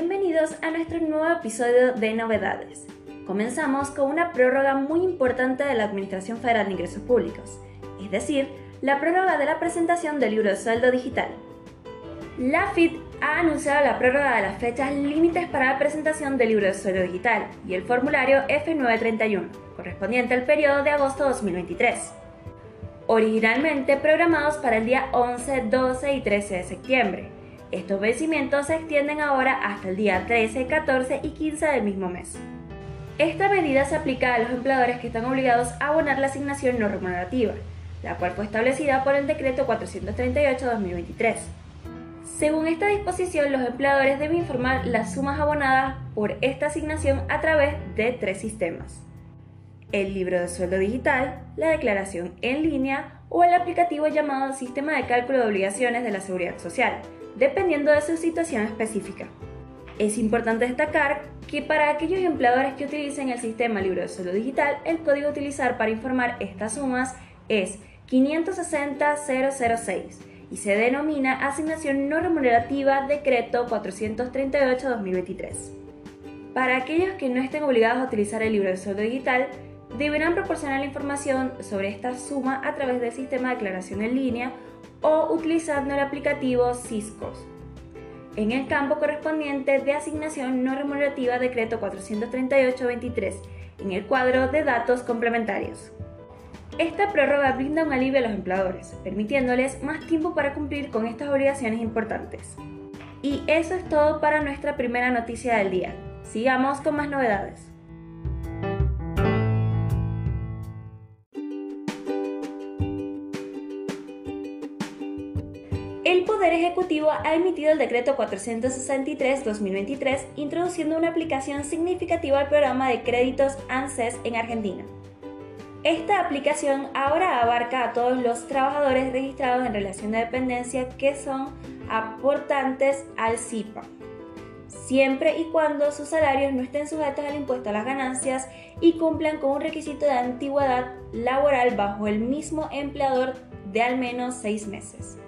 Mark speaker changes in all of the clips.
Speaker 1: Bienvenidos a nuestro nuevo episodio de Novedades. Comenzamos con una prórroga muy importante de la Administración Federal de Ingresos Públicos, es decir, la prórroga de la presentación del libro de sueldo digital. La FIT ha anunciado la prórroga de las fechas límites para la presentación del libro de sueldo digital y el formulario F931, correspondiente al periodo de agosto 2023 originalmente programados para el día 11, 12 y 13 de septiembre. Estos vencimientos se extienden ahora hasta el día 13, 14 y 15 del mismo mes. Esta medida se aplica a los empleadores que están obligados a abonar la asignación no remunerativa, la cual fue establecida por el decreto 438-2023. Según esta disposición, los empleadores deben informar las sumas abonadas por esta asignación a través de tres sistemas el libro de sueldo digital, la declaración en línea o el aplicativo llamado Sistema de Cálculo de Obligaciones de la Seguridad Social, dependiendo de su situación específica. Es importante destacar que para aquellos empleadores que utilicen el sistema libro de sueldo digital, el código a utilizar para informar estas sumas es 560006 y se denomina Asignación No Remunerativa Decreto 438-2023. Para aquellos que no estén obligados a utilizar el libro de sueldo digital, deberán proporcionar la información sobre esta suma a través del sistema de declaración en línea o utilizando el aplicativo Ciscos en el campo correspondiente de asignación no remunerativa decreto 438-23 en el cuadro de datos complementarios. Esta prórroga brinda un alivio a los empleadores, permitiéndoles más tiempo para cumplir con estas obligaciones importantes. Y eso es todo para nuestra primera noticia del día. Sigamos con más novedades. El Poder Ejecutivo ha emitido el decreto 463-2023 introduciendo una aplicación significativa al programa de créditos ANSES en Argentina. Esta aplicación ahora abarca a todos los trabajadores registrados en relación de dependencia que son aportantes al CIPA, siempre y cuando sus salarios no estén sujetos al impuesto a las ganancias y cumplan con un requisito de antigüedad laboral bajo el mismo empleador de al menos seis meses.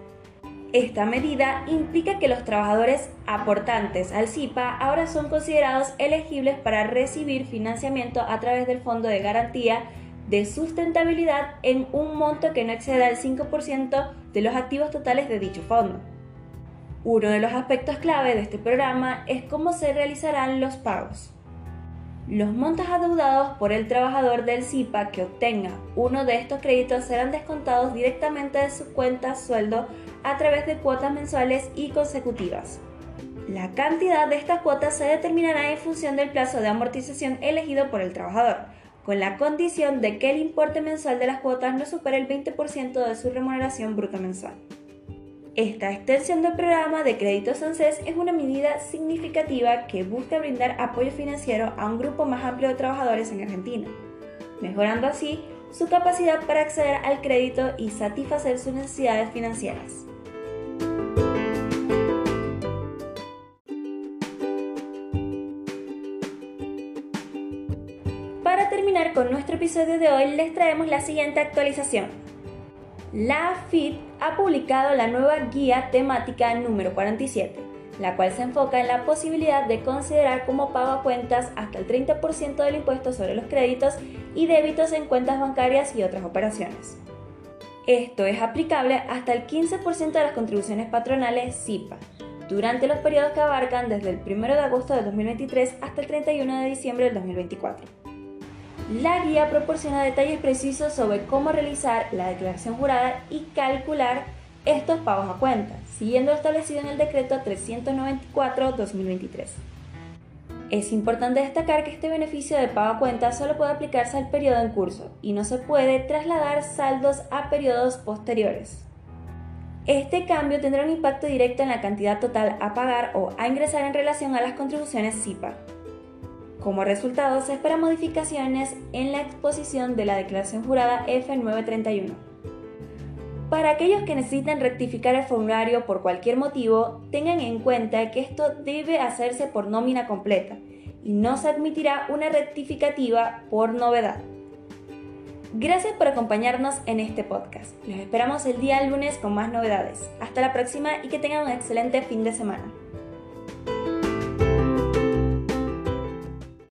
Speaker 1: Esta medida implica que los trabajadores aportantes al CIPA ahora son considerados elegibles para recibir financiamiento a través del Fondo de Garantía de Sustentabilidad en un monto que no exceda el 5% de los activos totales de dicho fondo. Uno de los aspectos clave de este programa es cómo se realizarán los pagos. Los montos adeudados por el trabajador del CIPA que obtenga uno de estos créditos serán descontados directamente de su cuenta sueldo a través de cuotas mensuales y consecutivas. La cantidad de estas cuotas se determinará en función del plazo de amortización elegido por el trabajador, con la condición de que el importe mensual de las cuotas no supere el 20% de su remuneración bruta mensual. Esta extensión del programa de créditos ANSES es una medida significativa que busca brindar apoyo financiero a un grupo más amplio de trabajadores en Argentina, mejorando así su capacidad para acceder al crédito y satisfacer sus necesidades financieras. Para terminar con nuestro episodio de hoy les traemos la siguiente actualización. La FIT ha publicado la nueva guía temática número 47, la cual se enfoca en la posibilidad de considerar como pago a cuentas hasta el 30% del impuesto sobre los créditos y débitos en cuentas bancarias y otras operaciones. Esto es aplicable hasta el 15% de las contribuciones patronales SIPA, durante los periodos que abarcan desde el 1 de agosto de 2023 hasta el 31 de diciembre del 2024. La guía proporciona detalles precisos sobre cómo realizar la declaración jurada y calcular estos pagos a cuenta, siguiendo lo establecido en el decreto 394-2023. Es importante destacar que este beneficio de pago a cuenta solo puede aplicarse al periodo en curso y no se puede trasladar saldos a periodos posteriores. Este cambio tendrá un impacto directo en la cantidad total a pagar o a ingresar en relación a las contribuciones SIPA. Como resultado, se esperan modificaciones en la exposición de la declaración jurada F931. Para aquellos que necesiten rectificar el formulario por cualquier motivo, tengan en cuenta que esto debe hacerse por nómina completa y no se admitirá una rectificativa por novedad. Gracias por acompañarnos en este podcast. Los esperamos el día lunes con más novedades. Hasta la próxima y que tengan un excelente fin de semana.